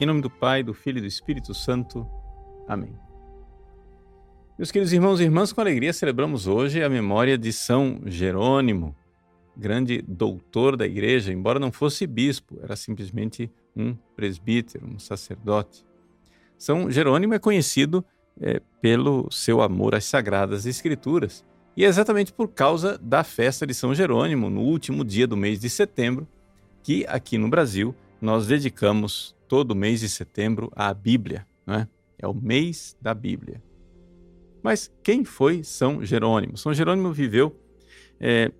Em nome do Pai, do Filho e do Espírito Santo. Amém. Meus queridos irmãos e irmãs, com alegria celebramos hoje a memória de São Jerônimo, grande doutor da igreja, embora não fosse bispo, era simplesmente um presbítero, um sacerdote. São Jerônimo é conhecido é, pelo seu amor às sagradas escrituras, e é exatamente por causa da festa de São Jerônimo, no último dia do mês de setembro, que aqui no Brasil nós dedicamos todo mês de setembro à Bíblia, não é? É o mês da Bíblia. Mas quem foi São Jerônimo? São Jerônimo viveu é,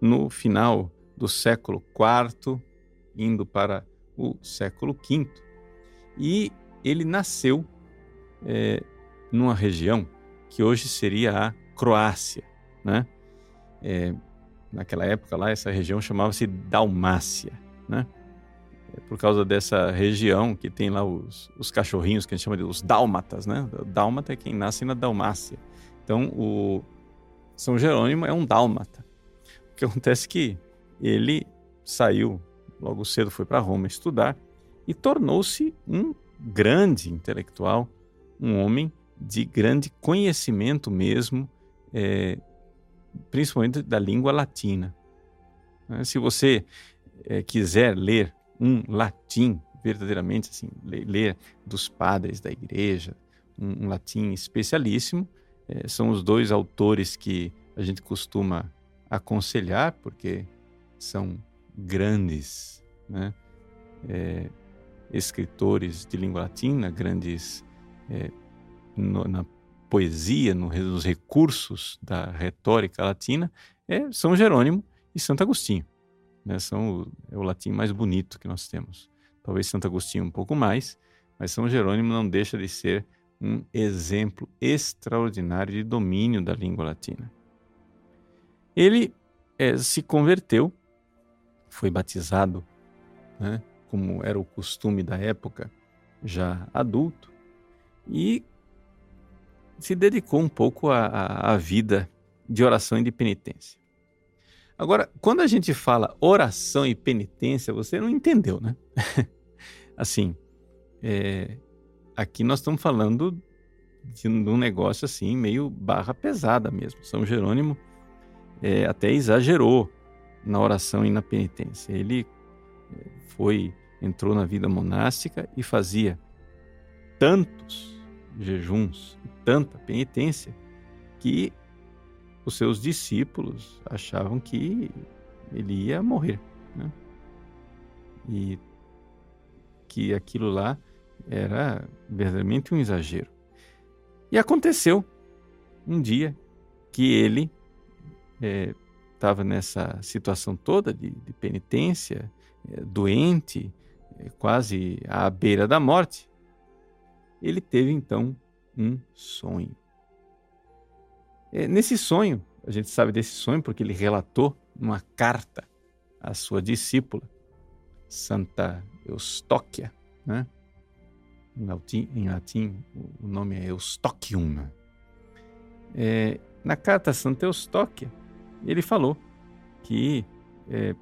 no final do século IV, indo para o século V, e ele nasceu é, numa região que hoje seria a Croácia, né? É, naquela época lá essa região chamava-se Dalmácia, né? É por causa dessa região que tem lá os, os cachorrinhos que a gente chama de os dálmatas, né? Dálmata é quem nasce na Dalmácia. Então, o São Jerônimo é um dálmata. O que acontece é que ele saiu logo cedo, foi para Roma estudar e tornou-se um grande intelectual, um homem de grande conhecimento mesmo, é, principalmente da língua latina. Se você é, quiser ler um latim verdadeiramente assim, ler dos padres da igreja, um, um latim especialíssimo. É, são os dois autores que a gente costuma aconselhar, porque são grandes né, é, escritores de língua latina, grandes é, no, na poesia, no, nos recursos da retórica latina, é São Jerônimo e Santo Agostinho né, são é o latim mais bonito que nós temos. Talvez Santo Agostinho um pouco mais, mas São Jerônimo não deixa de ser um exemplo extraordinário de domínio da língua latina. Ele é, se converteu, foi batizado, né, como era o costume da época, já adulto, e se dedicou um pouco à vida de oração e de penitência. Agora, quando a gente fala oração e penitência, você não entendeu, né? assim, é, aqui nós estamos falando de um negócio assim, meio barra pesada mesmo. São Jerônimo é, até exagerou na oração e na penitência. Ele é, foi, entrou na vida monástica e fazia tantos jejuns tanta penitência que os seus discípulos achavam que ele ia morrer, né? E que aquilo lá era verdadeiramente um exagero. E aconteceu um dia que ele estava é, nessa situação toda de, de penitência, é, doente, é, quase à beira da morte. Ele teve então um sonho. É, nesse sonho, a gente sabe desse sonho porque ele relatou numa carta à sua discípula, Santa Eustóquia, né? Em latim, em latim o nome é Eustochium. É, na carta a Santa Eustóquia, ele falou que é,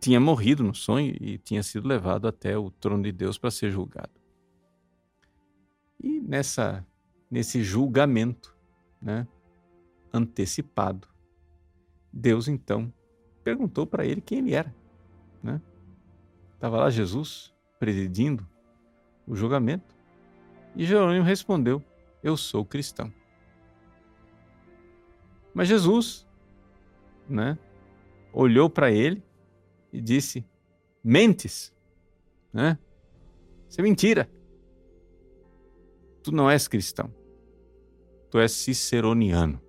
tinha morrido no sonho e tinha sido levado até o trono de Deus para ser julgado. E nessa, nesse julgamento, né, antecipado. Deus então perguntou para ele quem ele era. Né? Estava lá Jesus presidindo o julgamento e Jerônimo respondeu: Eu sou cristão. Mas Jesus né, olhou para ele e disse: Mentes, né? Isso é mentira. Tu não és cristão tu és ciceroniano.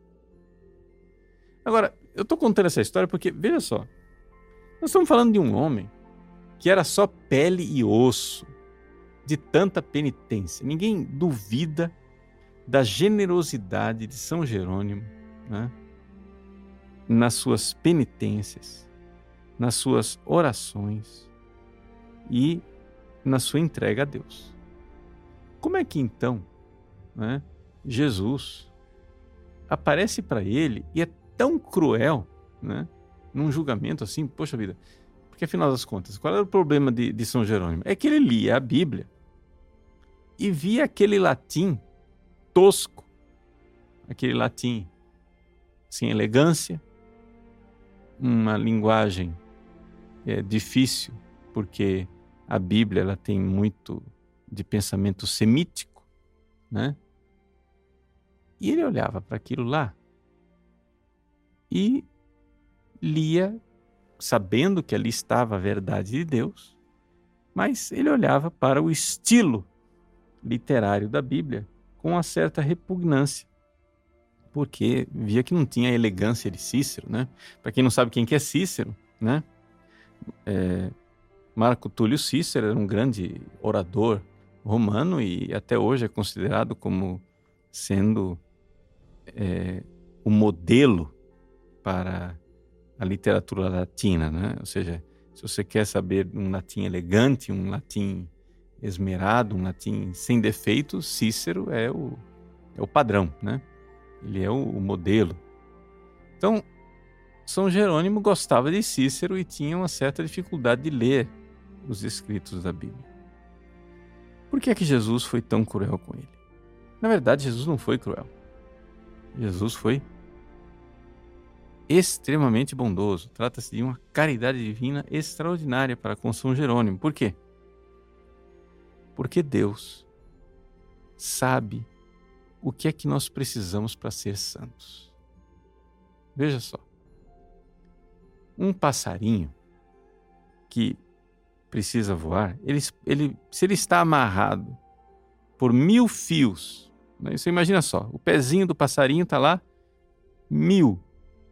Agora, eu estou contando essa história porque, veja só, nós estamos falando de um homem que era só pele e osso, de tanta penitência. Ninguém duvida da generosidade de São Jerônimo né? nas suas penitências, nas suas orações e na sua entrega a Deus. Como é que então né, Jesus aparece para ele e é tão cruel, né? Num julgamento assim, poxa vida, Porque afinal das contas, qual era o problema de, de São Jerônimo? É que ele lia a Bíblia e via aquele latim tosco, aquele latim sem elegância, uma linguagem é, difícil, porque a Bíblia ela tem muito de pensamento semítico, né? E ele olhava para aquilo lá e lia, sabendo que ali estava a verdade de Deus, mas ele olhava para o estilo literário da Bíblia com uma certa repugnância, porque via que não tinha a elegância de Cícero, né? Para quem não sabe quem que é Cícero, né? É, Marco Túlio Cícero era um grande orador romano e até hoje é considerado como sendo é, o modelo para a literatura latina, né? Ou seja, se você quer saber um latim elegante, um latim esmerado, um latim sem defeitos, Cícero é o, é o padrão, né? Ele é o, o modelo. Então, São Jerônimo gostava de Cícero e tinha uma certa dificuldade de ler os escritos da Bíblia. Por que é que Jesus foi tão cruel com ele? Na verdade, Jesus não foi cruel. Jesus foi extremamente bondoso. Trata-se de uma caridade divina extraordinária para com São Jerônimo. Por quê? Porque Deus sabe o que é que nós precisamos para ser santos. Veja só. Um passarinho que precisa voar, ele, ele, se ele está amarrado por mil fios, né? você imagina só, o pezinho do passarinho está lá, mil,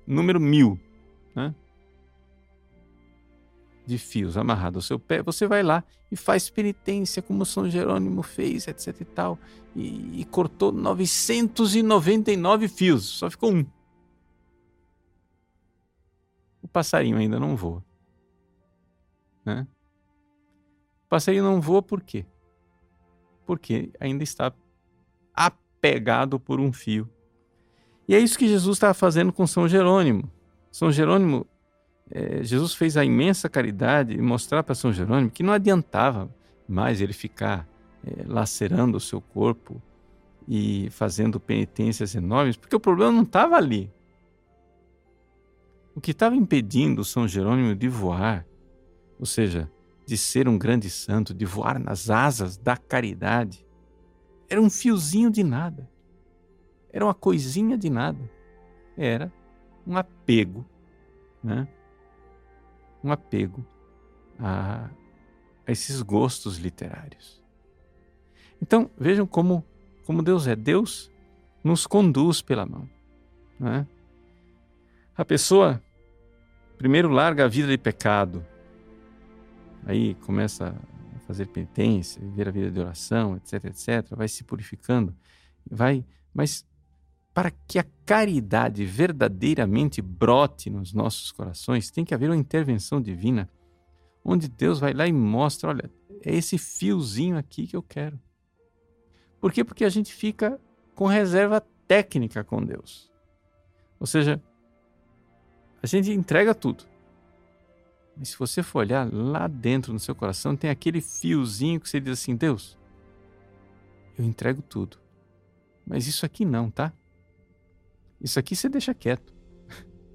número mil, né? de fios amarrado ao seu pé, você vai lá e faz penitência, como São Jerônimo fez, etc e tal, e, e cortou 999 fios, só ficou um. O passarinho ainda não voa. Né? O passarinho não voa por quê? Porque ainda está apegado por um fio. E é isso que Jesus estava fazendo com São Jerônimo. São Jerônimo é, Jesus fez a imensa caridade de mostrar para São Jerônimo que não adiantava mais ele ficar é, lacerando o seu corpo e fazendo penitências enormes, porque o problema não estava ali. O que estava impedindo São Jerônimo de voar, ou seja, de ser um grande santo, de voar nas asas da caridade, era um fiozinho de nada. Era uma coisinha de nada. Era um apego, né? um apego a, a esses gostos literários. Então, vejam como, como Deus é. Deus nos conduz pela mão. Né? A pessoa, primeiro, larga a vida de pecado, aí começa fazer penitência, viver a vida de oração, etc, etc, vai se purificando, vai, mas para que a caridade verdadeiramente brote nos nossos corações, tem que haver uma intervenção divina, onde Deus vai lá e mostra: olha, é esse fiozinho aqui que eu quero. Por quê? Porque a gente fica com reserva técnica com Deus. Ou seja, a gente entrega tudo. Mas se você for olhar lá dentro no seu coração, tem aquele fiozinho que você diz assim: Deus, eu entrego tudo. Mas isso aqui não, tá? Isso aqui você deixa quieto.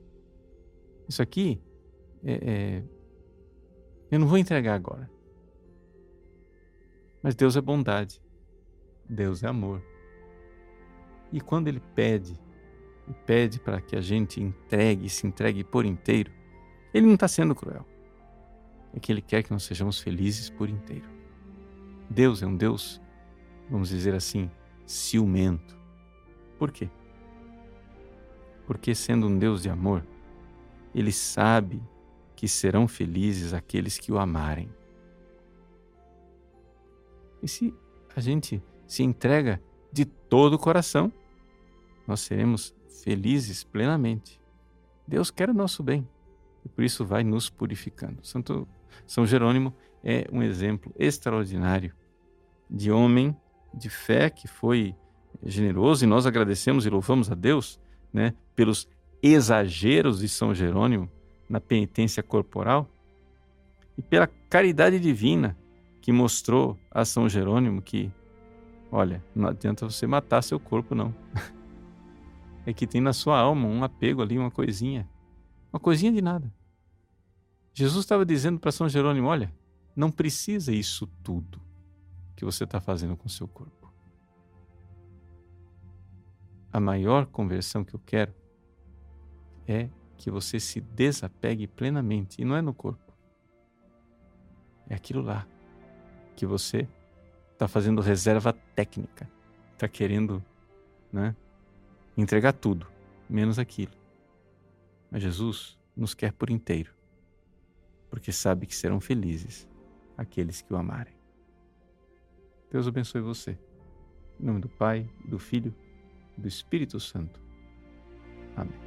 Isso aqui é, é, eu não vou entregar agora. Mas Deus é bondade. Deus é amor. E quando Ele pede, e pede para que a gente entregue, se entregue por inteiro, Ele não está sendo cruel. É que Ele quer que nós sejamos felizes por inteiro. Deus é um Deus, vamos dizer assim, ciumento. Por quê? porque, sendo um Deus de amor, ele sabe que serão felizes aqueles que o amarem. E se a gente se entrega de todo o coração, nós seremos felizes plenamente. Deus quer o nosso bem e por isso vai nos purificando. Santo São Jerônimo é um exemplo extraordinário de homem de fé que foi generoso e nós agradecemos e louvamos a Deus né, pelos exageros de São Jerônimo na penitência corporal, e pela caridade divina que mostrou a São Jerônimo que, olha, não adianta você matar seu corpo, não. É que tem na sua alma um apego ali, uma coisinha. Uma coisinha de nada. Jesus estava dizendo para São Jerônimo: olha, não precisa isso tudo que você está fazendo com o seu corpo. A maior conversão que eu quero é que você se desapegue plenamente, e não é no corpo. É aquilo lá que você está fazendo reserva técnica, está querendo né, entregar tudo, menos aquilo. Mas Jesus nos quer por inteiro, porque sabe que serão felizes aqueles que o amarem. Deus abençoe você. Em nome do Pai, do Filho e do Espírito Santo. Amém.